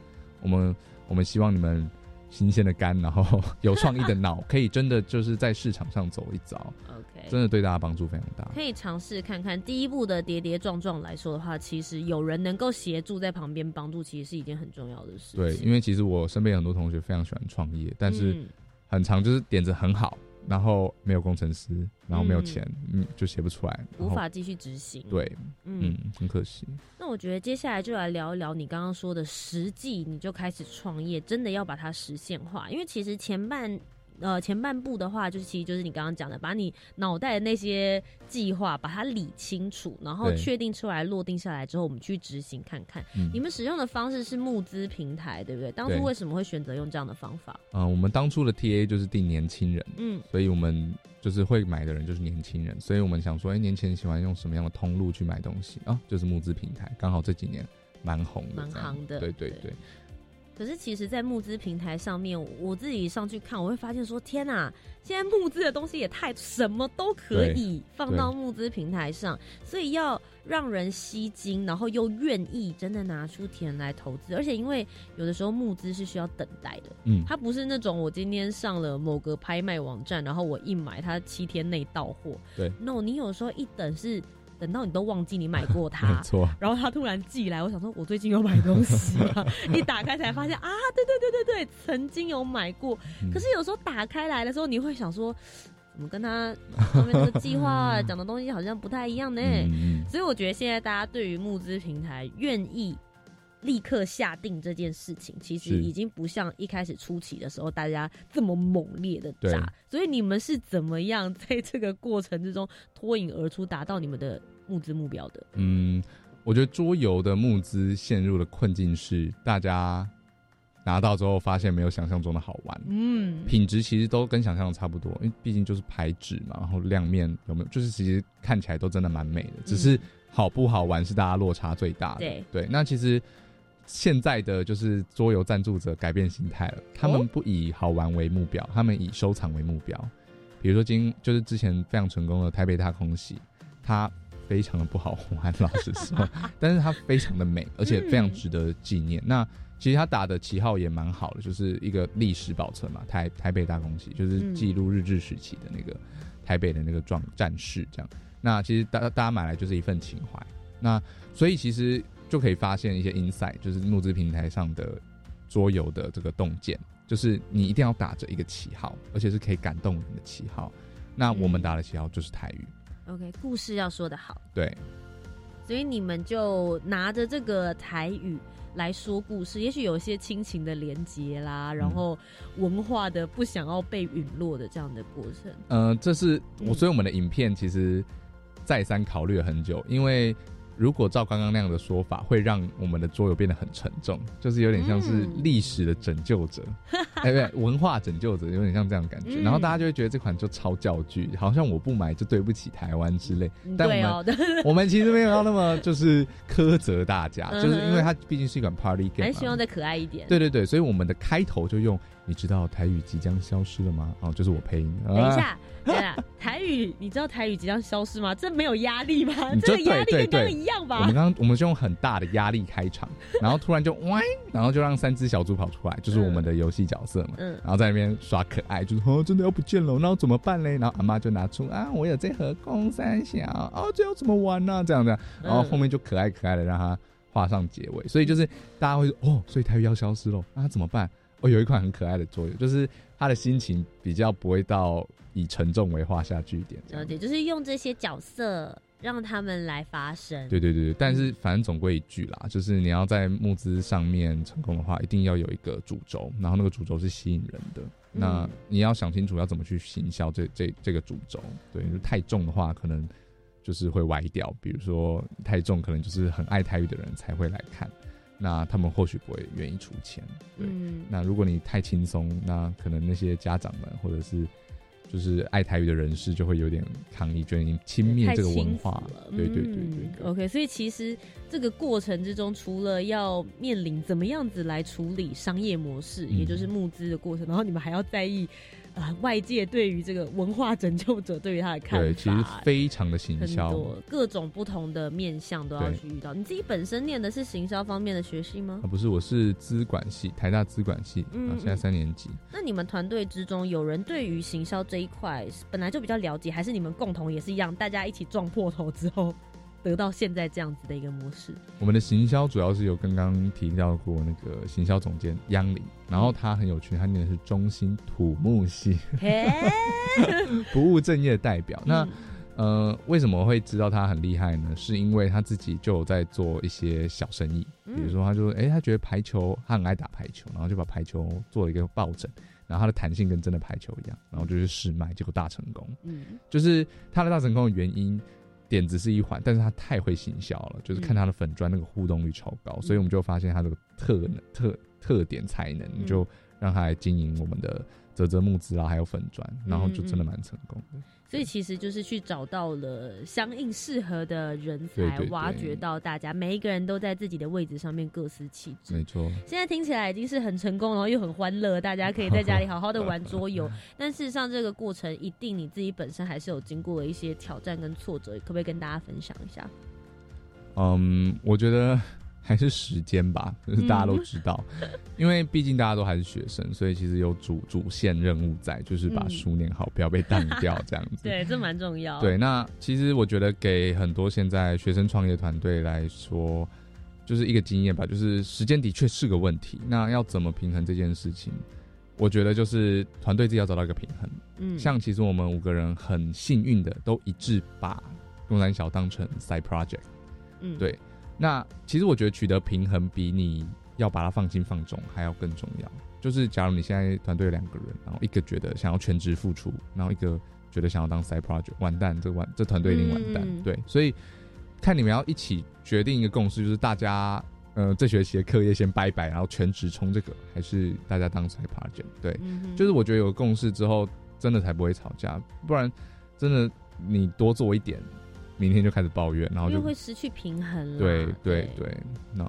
Speaker 2: 我们我们希望你们。新鲜的肝，然后有创意的脑，可以真的就是在市场上走一遭。
Speaker 1: OK，
Speaker 2: 真的对大家帮助非常大。
Speaker 1: 可以尝试看看第一步的跌跌撞撞来说的话，其实有人能够协助在旁边帮助，其实是一件很重要的事。
Speaker 2: 对，因为其实我身边很多同学非常喜欢创业，但是很长就是点子很好。然后没有工程师，然后没有钱，嗯，就写不出来，
Speaker 1: 无法继续执行。
Speaker 2: 对，嗯，很可惜。
Speaker 1: 那我觉得接下来就来聊一聊你刚刚说的实际，你就开始创业，真的要把它实现化，因为其实前半。呃，前半部的话，就是其实就是你刚刚讲的，把你脑袋的那些计划把它理清楚，然后确定出来、落定下来之后，我们去执行看看。你们使用的方式是募资平台，对不对？当初为什么会选择用这样的方法？
Speaker 2: 嗯，我们当初的 TA 就是定年轻人，嗯，所以我们就是会买的人就是年轻人，所以我们想说，哎，年轻人喜欢用什么样的通路去买东西啊？就是募资平台，刚好这几年蛮红的，
Speaker 1: 蛮行的，
Speaker 2: 对对对。
Speaker 1: 可是其实，在募资平台上面，我自己上去看，我会发现说：天哪，现在募资的东西也太什么都可以放到募资平台上，所以要让人吸睛，然后又愿意真的拿出钱来投资。而且，因为有的时候募资是需要等待的，嗯，它不是那种我今天上了某个拍卖网站，然后我一买，它七天内到货。
Speaker 2: 对
Speaker 1: ，no，你有时候一等是。等到你都忘记你买过它，
Speaker 2: 没错。
Speaker 1: 然后他突然寄来，我想说，我最近有买东西吗？一打开才发现啊，对对对对对，曾经有买过。可是有时候打开来的时候，你会想说，怎么跟他后面这个计划讲的东西好像不太一样呢？所以我觉得现在大家对于募资平台愿意。立刻下定这件事情，其实已经不像一开始初期的时候大家这么猛烈的砸。所以你们是怎么样在这个过程之中脱颖而出，达到你们的募资目标的？
Speaker 2: 嗯，我觉得桌游的募资陷入的困境是，大家拿到之后发现没有想象中的好玩。嗯，品质其实都跟想象的差不多，因为毕竟就是牌纸嘛，然后亮面有没有，就是其实看起来都真的蛮美的，只是好不好玩是大家落差最大的。
Speaker 1: 对
Speaker 2: 对，那其实。现在的就是桌游赞助者改变心态了，他们不以好玩为目标，他们以收藏为目标。比如说今就是之前非常成功的台北大空袭，它非常的不好玩，老实说，但是它非常的美，而且非常值得纪念。那其实他打的旗号也蛮好的，就是一个历史保存嘛，台台北大空袭，就是记录日治时期的那个台北的那个壮战士这样。那其实大大家买来就是一份情怀。那所以其实就可以发现一些 insight，就是募资平台上的桌游的这个洞见，就是你一定要打着一个旗号，而且是可以感动人的旗号。那我们打的旗号就是台语。
Speaker 1: OK，故事要说的好。
Speaker 2: 对。
Speaker 1: 所以你们就拿着这个台语。来说故事，也许有一些亲情的连接啦，然后文化的不想要被陨落的这样的过程。
Speaker 2: 呃，这是我所以我们的影片其实再三考虑了很久，因为。如果照刚刚那样的说法，会让我们的桌游变得很沉重，就是有点像是历史的拯救者，哎，不对，文化拯救者，有点像这样感觉。然后大家就会觉得这款就超教具，好像我不买就对不起台湾之类。但我们 我们其实没有要那么就是苛责大家，就是因为它毕竟是一款 party game，
Speaker 1: 还希望再可爱一点。
Speaker 2: 对对对，所以我们的开头就用。你知道台语即将消失了吗？哦，就是我配音。
Speaker 1: 等一下，台语，你知道台语即将消失吗？这没有压力吗？这个压力跟刚刚一样吧？
Speaker 2: 我们刚刚我们是用很大的压力开场，然后突然就喂，然后就让三只小猪跑出来，就是我们的游戏角色嘛。嗯。然后在那边耍可爱，就是哦，真的要不见了，那怎么办嘞？然后阿妈就拿出啊，我有这盒公三小，哦，这要怎么玩呢？这样的，然后后面就可爱可爱的让它画上结尾，所以就是大家会说哦，所以台语要消失了，那怎么办？哦有一款很可爱的桌游，就是他的心情比较不会到以沉重为画下句点。
Speaker 1: 了解，就是用这些角色让他们来发声。
Speaker 2: 对对对对，但是反正总归一句啦，就是你要在募资上面成功的话，一定要有一个主轴，然后那个主轴是吸引人的。那你要想清楚要怎么去行销这这这个主轴。对，太重的话可能就是会歪掉。比如说太重，可能就是很爱台语的人才会来看。那他们或许不会愿意出钱，对。那如果你太轻松，那可能那些家长们或者是就是爱台语的人士就会有点抗议，觉得你轻蔑这个文化了。对对对对。
Speaker 1: OK，所以其实这个过程之中，除了要面临怎么样子来处理商业模式，也就是募资的过程，然后你们还要在意。啊，外界对于这个文化拯救者对于他的看法，
Speaker 2: 对，其实非常的行销，
Speaker 1: 各种不同的面向都要去遇到。你自己本身念的是行销方面的学系吗？
Speaker 2: 啊，不是，我是资管系，台大资管系，嗯，现在三年级。
Speaker 1: 那你们团队之中有人对于行销这一块本来就比较了解，还是你们共同也是一样，大家一起撞破头之后？得到现在这样子的一个模式。
Speaker 2: 我们的行销主要是有刚刚提到过那个行销总监央林，然后他很有趣，他念的是中心土木系，不务正业代表。那呃，为什么会知道他很厉害呢？是因为他自己就有在做一些小生意，比如说他就哎，他觉得排球他很爱打排球，然后就把排球做了一个抱枕，然后它的弹性跟真的排球一样，然后就去试卖，结果大成功。嗯，就是他的大成功的原因。点子是一环，但是他太会行销了，就是看他的粉砖那个互动率超高，所以我们就发现他这个特能、特特点才能，就让他来经营我们的泽泽木资啊，还有粉砖，然后就真的蛮成功的。
Speaker 1: 所以其实就是去找到了相应适合的人才，挖掘到大家每一个人都在自己的位置上面各司其职。
Speaker 2: 没错，
Speaker 1: 现在听起来已经是很成功，然后又很欢乐，大家可以在家里好好的玩桌游。但事实上，这个过程一定你自己本身还是有经过了一些挑战跟挫折，可不可以跟大家分享一下？
Speaker 2: 嗯，我觉得。还是时间吧，就是大家都知道，因为毕竟大家都还是学生，所以其实有主主线任务在，就是把书念好，不要被淡掉这样子。
Speaker 1: 对，这蛮重要。
Speaker 2: 对，那其实我觉得给很多现在学生创业团队来说，就是一个经验吧，就是时间的确是个问题。那要怎么平衡这件事情？我觉得就是团队自己要找到一个平衡。嗯，像其实我们五个人很幸运的，都一致把东南小当成 side project。嗯，对。那其实我觉得取得平衡比你要把它放轻放重还要更重要。就是假如你现在团队有两个人，然后一个觉得想要全职付出，然后一个觉得想要当 side project，完蛋，这完这团队一定完蛋。对，所以看你们要一起决定一个共识，就是大家呃这学期的课业先拜拜，然后全职冲这个，还是大家当 side project？对，就是我觉得有个共识之后，真的才不会吵架，不然真的你多做一点。明天就开始抱怨，然后就
Speaker 1: 会失去平衡了。
Speaker 2: 对对对，那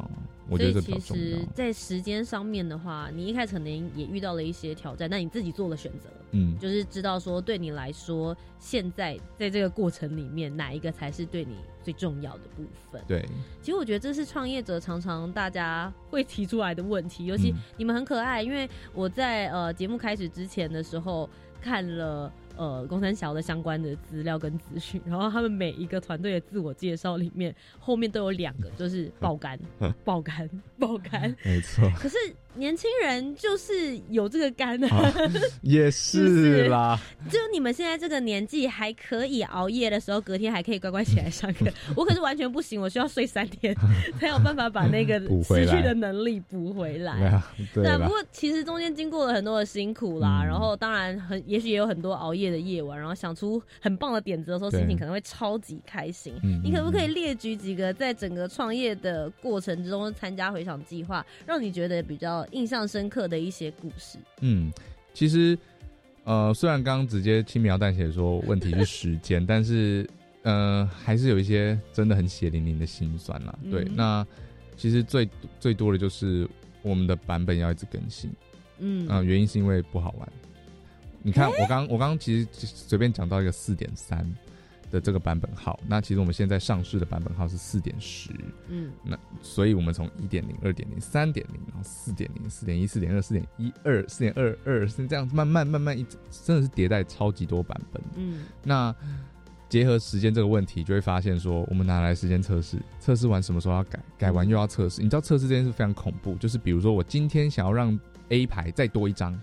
Speaker 2: 我觉得
Speaker 1: 其实，在时间上面的话，你一开始可能也遇到了一些挑战，那你自己做了选择。嗯，就是知道说对你来说，现在在这个过程里面，哪一个才是对你最重要的部分？
Speaker 2: 对，
Speaker 1: 其实我觉得这是创业者常常大家会提出来的问题，尤其你们很可爱，因为我在呃节目开始之前的时候看了。呃，工三桥的相关的资料跟资讯，然后他们每一个团队的自我介绍里面，后面都有两个，就是爆肝、爆肝、爆肝，
Speaker 2: 没错。
Speaker 1: 可是。年轻人就是有这个肝啊，
Speaker 2: 也是啦。
Speaker 1: 就你们现在这个年纪还可以熬夜的时候，隔天还可以乖乖起来上课。我可是完全不行，我需要睡三天才有办法把那个 失去的能力补回来。
Speaker 2: 对，
Speaker 1: 不过其实中间经过了很多的辛苦啦，然后当然很，也许也有很多熬夜的夜晚，然后想出很棒的点子的时候，心情可能会超级开心。你可不可以列举几个在整个创业的过程之中参加回想计划，让你觉得比较？印象深刻的一些故事。
Speaker 2: 嗯，其实，呃，虽然刚刚直接轻描淡写说问题是时间，但是，呃，还是有一些真的很血淋淋的心酸啦。对，那其实最最多的就是我们的版本要一直更新。嗯，啊，原因是因为不好玩。你看，我刚我刚刚其实随便讲到一个四点三。的这个版本号，那其实我们现在上市的版本号是四点十，嗯，那所以我们从一点零、二点零、三点零，然后四点零、四点一、四点二、四点一二、四点二二，是这样慢慢慢慢一直，真的是迭代超级多版本，嗯，那结合时间这个问题，就会发现说，我们拿来时间测试，测试完什么时候要改，改完又要测试，你知道测试这件事非常恐怖，就是比如说我今天想要让 A 牌再多一张。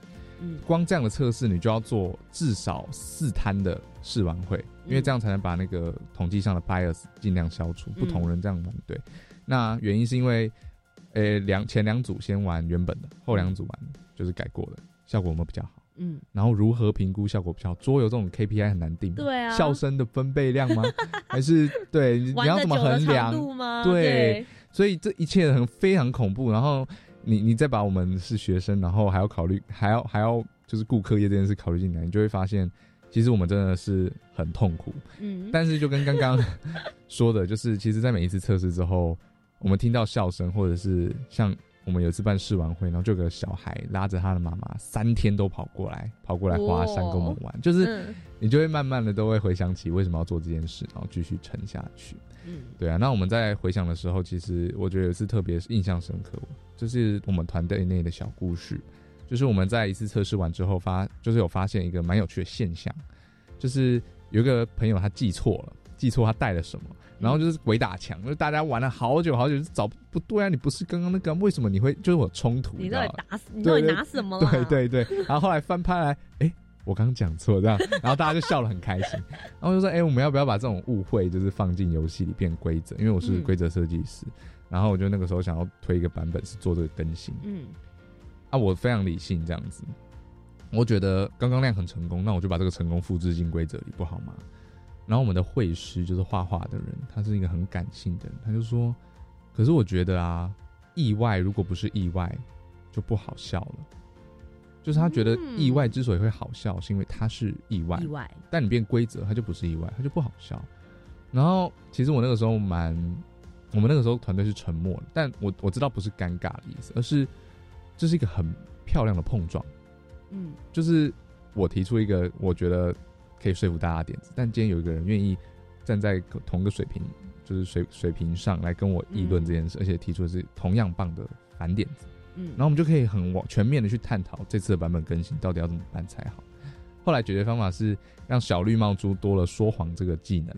Speaker 2: 光这样的测试，你就要做至少四摊的试玩会，因为这样才能把那个统计上的 bias 尽量消除。不同人这样玩，对。那原因是因为，呃，两前两组先玩原本的，后两组玩就是改过的，效果有没有比较好？嗯。然后如何评估效果比较好？桌游这种 KPI 很难定，
Speaker 1: 对啊。
Speaker 2: 笑声的分贝量吗？还是对你要怎么衡量？对。所以这一切很非常恐怖，然后。你你再把我们是学生，然后还要考虑，还要还要就是顾客业这件事考虑进来，你就会发现，其实我们真的是很痛苦。嗯，但是就跟刚刚说的，就是其实，在每一次测试之后，我们听到笑声，或者是像我们有一次办试玩会，然后就有个小孩拉着他的妈妈，三天都跑过来，跑过来华山跟我们玩，就是你就会慢慢的都会回想起为什么要做这件事，然后继续沉下去。嗯，对啊。那我们在回想的时候，其实我觉得是特别印象深刻。就是我们团队内的小故事，就是我们在一次测试完之后发，就是有发现一个蛮有趣的现象，就是有一个朋友他记错了，记错他带了什么，然后就是鬼打墙，就是大家玩了好久好久，找不对啊，你不是刚刚那个，为什么你会就是有冲突？
Speaker 1: 你到底打死？你到底拿什么？
Speaker 2: 对对对，然后后来翻拍来，哎，我刚刚讲错这样，然后大家就笑得很开心，然后就说，哎，我们要不要把这种误会就是放进游戏里变规则？因为我是规则设计师。然后我就那个时候想要推一个版本是做这个更新，嗯，啊，我非常理性这样子，我觉得刚刚那样很成功，那我就把这个成功复制进规则里，不好吗？然后我们的绘师就是画画的人，他是一个很感性的人，他就说，可是我觉得啊，意外如果不是意外，就不好笑了，就是他觉得意外之所以会好笑，是因为它是意外，
Speaker 1: 意外，
Speaker 2: 但你变规则，它就不是意外，它就不好笑。然后其实我那个时候蛮。我们那个时候团队是沉默的，但我我知道不是尴尬的意思，而是这是一个很漂亮的碰撞。嗯，就是我提出一个我觉得可以说服大家的点子，但今天有一个人愿意站在同一个水平，就是水水平上来跟我议论这件事，而且提出的是同样棒的反点子。嗯，然后我们就可以很往全面的去探讨这次的版本更新到底要怎么办才好。后来解决方法是让小绿帽猪多了说谎这个技能。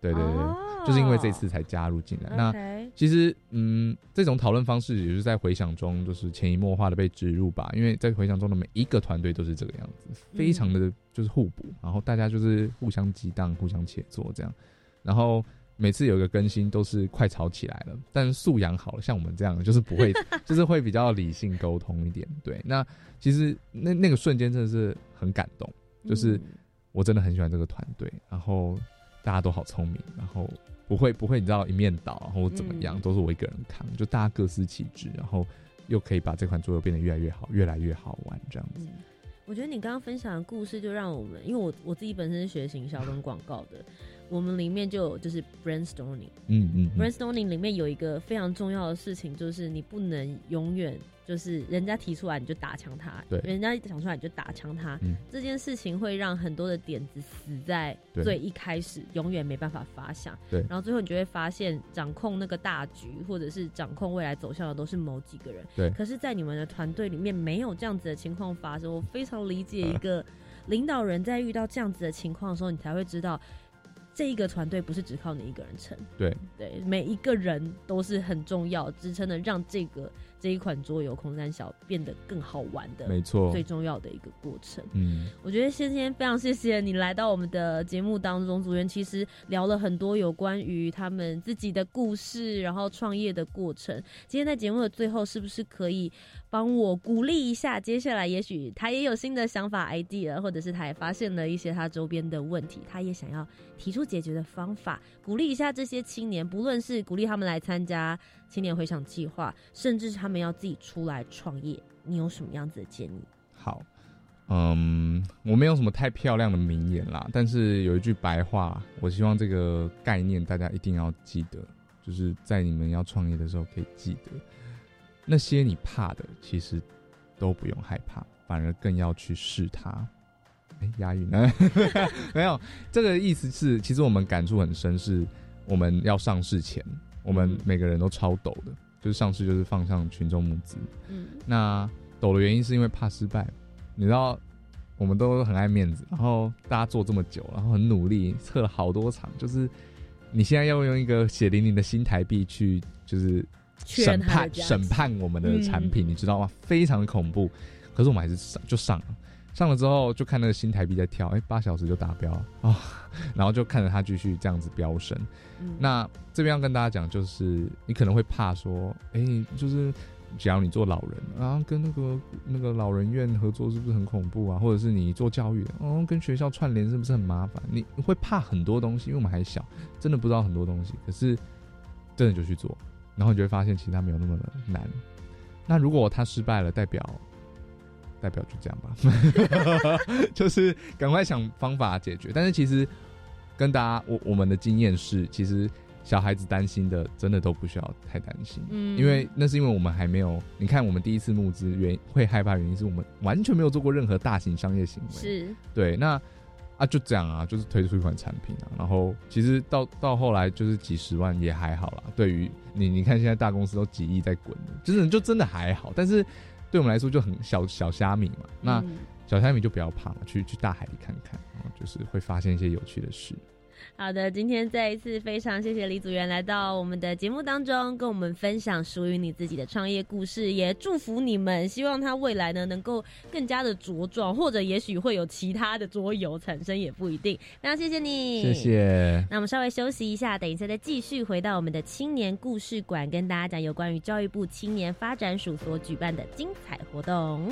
Speaker 2: 对对对。就是因为这次才加入进来。那其实，嗯，这种讨论方式也是在回想中，就是潜移默化的被植入吧。因为在回想中的每一个团队都是这个样子，非常的就是互补，然后大家就是互相激荡、互相切磋这样。然后每次有一个更新都是快吵起来了，但素养好了，像我们这样就是不会，就是会比较理性沟通一点。对，那其实那那个瞬间真的是很感动，就是我真的很喜欢这个团队，然后。大家都好聪明，然后不会不会，你知道一面倒，然后怎么样，都是我一个人扛，就大家各司其职，然后又可以把这款桌游变得越来越好，越来越好玩，这样子。
Speaker 1: 我觉得你刚刚分享的故事，就让我们，因为我我自己本身是学行销跟广告的，我们里面就有就是 brainstorming，
Speaker 2: 嗯嗯嗯。
Speaker 1: brainstorming 里面有一个非常重要的事情，就是你不能永远就是人家提出来你就打枪他，
Speaker 2: 对
Speaker 1: 人家讲出来你就打枪他，
Speaker 2: 嗯
Speaker 1: 这件事情会让很多的点子死在
Speaker 2: 对
Speaker 1: 最一开始，永远没办法发想。
Speaker 2: 对
Speaker 1: 然后最后你就会发现，掌控那个大局或者是掌控未来走向的都是某几个人。
Speaker 2: 对
Speaker 1: 可是，在你们的团队里面没有这样子的情况发生，我非常理解一个领导人在遇到这样子的情况的时候，你才会知道。这一个团队不是只靠你一个人撑，
Speaker 2: 对
Speaker 1: 对，每一个人都是很重要，支撑的让这个这一款桌游《空山小》变得更好玩的，
Speaker 2: 没错
Speaker 1: 最重要的一个过程。
Speaker 2: 嗯，
Speaker 1: 我觉得先先非常谢谢你来到我们的节目当中，组员其实聊了很多有关于他们自己的故事，然后创业的过程。今天在节目的最后，是不是可以帮我鼓励一下？接下来也许他也有新的想法 idea，或者是他也发现了一些他周边的问题，他也想要提出解决的方法，鼓励一下这些青年，不论是鼓励他们来参加青年回想计划，甚至是他们要自己出来创业，你有什么样子的建议？
Speaker 2: 好，嗯，我没有什么太漂亮的名言啦，但是有一句白话，我希望这个概念大家一定要记得，就是在你们要创业的时候可以记得，那些你怕的，其实都不用害怕，反而更要去试它。哎，押韵呢？没有，这个意思是，其实我们感触很深，是我们要上市前，我们每个人都超抖的，就是上市就是放上群众募资，
Speaker 1: 嗯，
Speaker 2: 那抖的原因是因为怕失败，你知道，我们都很爱面子，然后大家做这么久，然后很努力，测了好多场，就是你现在要用一个血淋淋的新台币去，就是
Speaker 1: 确
Speaker 2: 审判审判我们的产品，
Speaker 1: 嗯。
Speaker 2: 你知道吗？非常的恐怖，可是我们还是上就上了。上了之后就看那个新台币在跳，哎、八小时就达标了啊、然后就看着它继续这样子飙升。
Speaker 1: 嗯
Speaker 2: 那这边要跟大家讲，就是你可能会怕说，哎、就是只要你做老人，然后跟那个那个老人院合作是不是很恐怖啊？或者是你做教育的，哦，跟学校串联是不是很麻烦？你会怕很多东西，因为我们还小，真的不知道很多东西。可是真的就去做，然后你就会发现其实它没有那么的难。那如果他失败了，代表代表就这样吧，就是赶快想方法解决。但是其实跟大家，我我们的经验是，其实小孩子担心的，真的都不需要太担心，
Speaker 1: 嗯
Speaker 2: 因为那是因为我们还没有。你看，我们第一次募资原会害怕，原因是我们完全没有做过任何大型商业行为，
Speaker 1: 是
Speaker 2: 对，那啊就这样啊，就是推出一款产品啊，然后其实到到后来就是几十万也还好啦。对于你，你看现在大公司都几亿在滚，就是就真的还好，但是对我们来说就很小小虾米嘛。那
Speaker 1: 嗯
Speaker 2: 小虾米就不要怕嘛，去去大海里看看，然后就是会发现一些有趣的事。
Speaker 1: 好的，今天再一次非常谢谢李组员来到我们的节目当中，跟我们分享属于你自己的创业故事，也祝福你们，希望他未来呢能够更加的茁壮，或者也许会有其他的桌游产生，也不一定。非常谢谢你，
Speaker 2: 谢。谢。
Speaker 1: 那我们稍微休息一下，等一下再继续回到我们的青年故事馆，跟大家讲有关于教育部青年发展署所举办的精彩活动。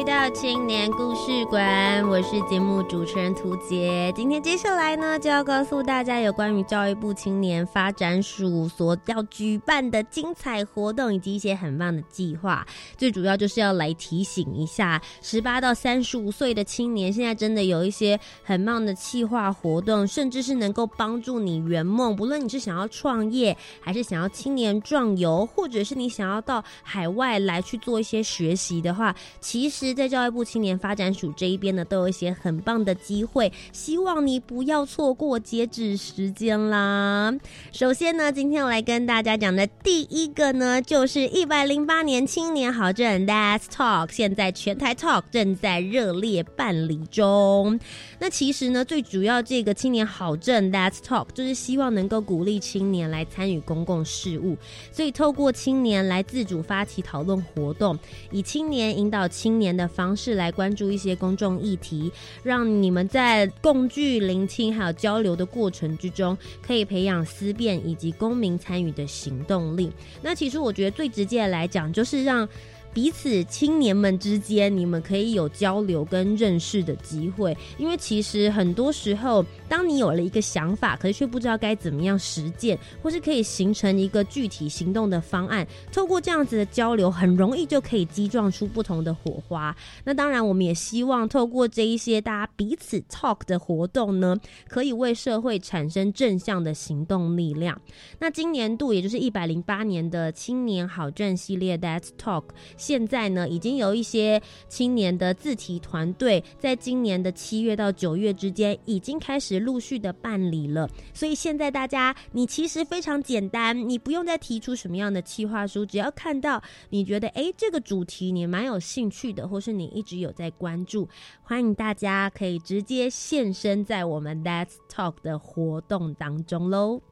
Speaker 7: 回
Speaker 1: 到青年故事馆，我是节目主持人涂杰。今天接下来呢，就要告诉大家有关于教育部青年发展署所要举办的精彩活动，以及一些很棒的计划。最主要就是要来提醒一下，十八到三十五岁的青年，现在真的有一些很棒的计划活动，甚至是能够帮助你圆梦。不论你是想要创业，还是想要青年壮游，或者是你想要到海外来去做一些学习的话，其实，在教育部青年发展署这一边呢，都有一些很棒的机会，希望你不要错过截止时间啦。首先呢，今天我来跟大家讲的第一个呢，就是一百零八年青年好证 Let's Talk，现在全台 Talk 正在热烈办理中。那其实呢，最主要这个青年好证 Let's Talk，就是希望能够鼓励青年来参与公共事务，所以透过青年来自主发起讨论活动，以青年引导青年的方式来关注一些公众议题，让你们在共聚、聆听还有交流的过程之中，可以培养思辨以及公民参与的行动力。那其实我觉得最直接的来讲，就是让。彼此青年们之间，你们可以有交流跟认识的机会，因为其实很多时候，当你有了一个想法，可是却不知道该怎么样实践，或是可以形成一个具体行动的方案，透过这样子的交流，很容易就可以激撞出不同的火花。那当然，我们也希望透过这一些大家彼此 talk 的活动呢，可以为社会产生正向的行动力量。那今年度，也就是一百零八年的青年好政系列 That Talk。现在呢，已经有一些青年的自提团队，在今年的七月到九月之间，已经开始陆续的办理了。所以现在大家，你其实非常简单，你不用再提出什么样的企划书，只要看到你觉得哎这个主题你蛮有兴趣的，或是你一直有在关注，欢迎大家可以直接现身在我们 Let's Talk 的活动当中喽。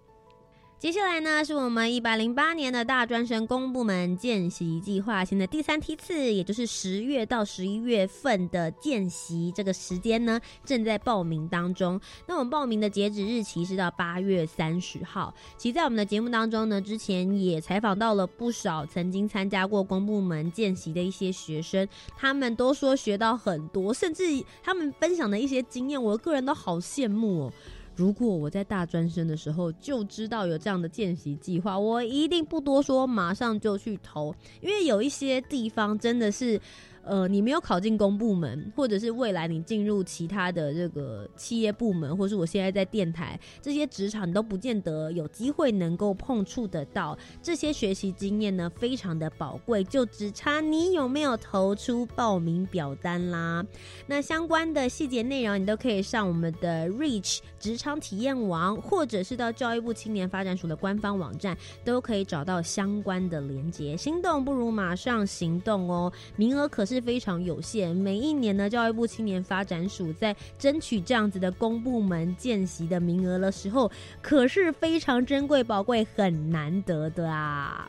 Speaker 1: 接下来呢，是我们一百零八年的大专生公部门见习计划，现在第三梯次，也就是十月到十一月份的见习，这个时间呢正在报名当中。那我们报名的截止日期是到八月三十号。其实，在我们的节目当中呢，之前也采访到了不少曾经参加过公部门见习的一些学生，他们都说学到很多，甚至他们分享的一些经验，我个人都好羡慕哦。如果我在大专生的时候就知道有这样的见习计划，我一定不多说，马上就去投，因为有一些地方真的是。呃，你没有考进公部门，或者是未来你进入其他的这个企业部门，或是我现在在电台这些职场，你都不见得有机会能够碰触得到这些学习经验呢，非常的宝贵，就只差你有没有投出报名表单啦。那相关的细节内容，你都可以上我们的 Reach 职场体验网，或者是到教育部青年发展署的官方网站，都可以找到相关的连接。心动不如马上行动哦，名额可是非常有限，每一年呢，教育部青年发展署在争取这样子的公部门见习的名额的时候，可是非常珍贵、宝贵、很难得的啊。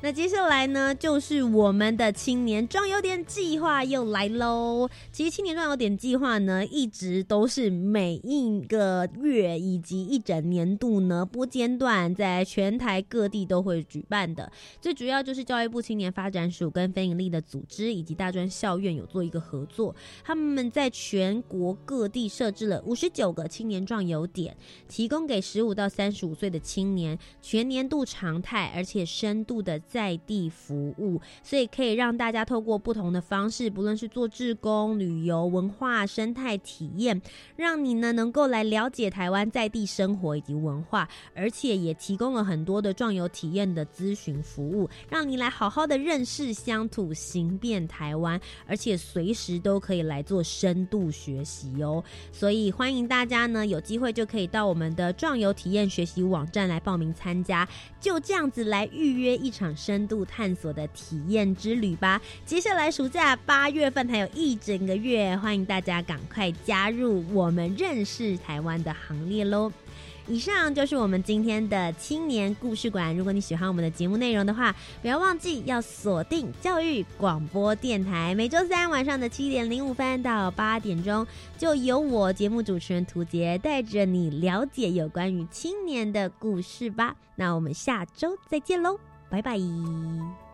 Speaker 1: 那接下来呢，就是我们的青年壮游点计划又来喽。其实青年壮游点计划呢，一直都是每一个月以及一整年度呢不间断，在全台各地都会举办的。最主要就是教育部青年发展署跟非营利的组织以及大专校院有做一个合作，他们在全国各地设置了五十九个青年壮游点，提供给十五到三十五岁的青年全年度常态而且深度的。在地服务，所以可以让大家透过不同的方式，不论是做志工、旅游、文化、生态体验，让你呢能够来了解台湾在地生活以及文化，而且也提供了很多的壮游体验的咨询服务，让你来好好的认识乡土、行遍台湾，而且随时都可以来做深度学习哦。所以欢迎大家呢有机会就可以到我们的壮游体验学习网站来报名参加，就这样子来预约一场。深度探索的体验之旅吧！接下来暑假八月份还有一整个月，欢迎大家赶快加入我们认识台湾的行列喽！以上就是我们今天的青年故事馆。如果你喜欢我们的节目内容的话，不要忘记要锁定教育广播电台，每周三晚上的七点零五分到八点钟，就由我节目主持人涂杰带着你了解有关于青年的故事吧。那我们下周再见喽！拜拜。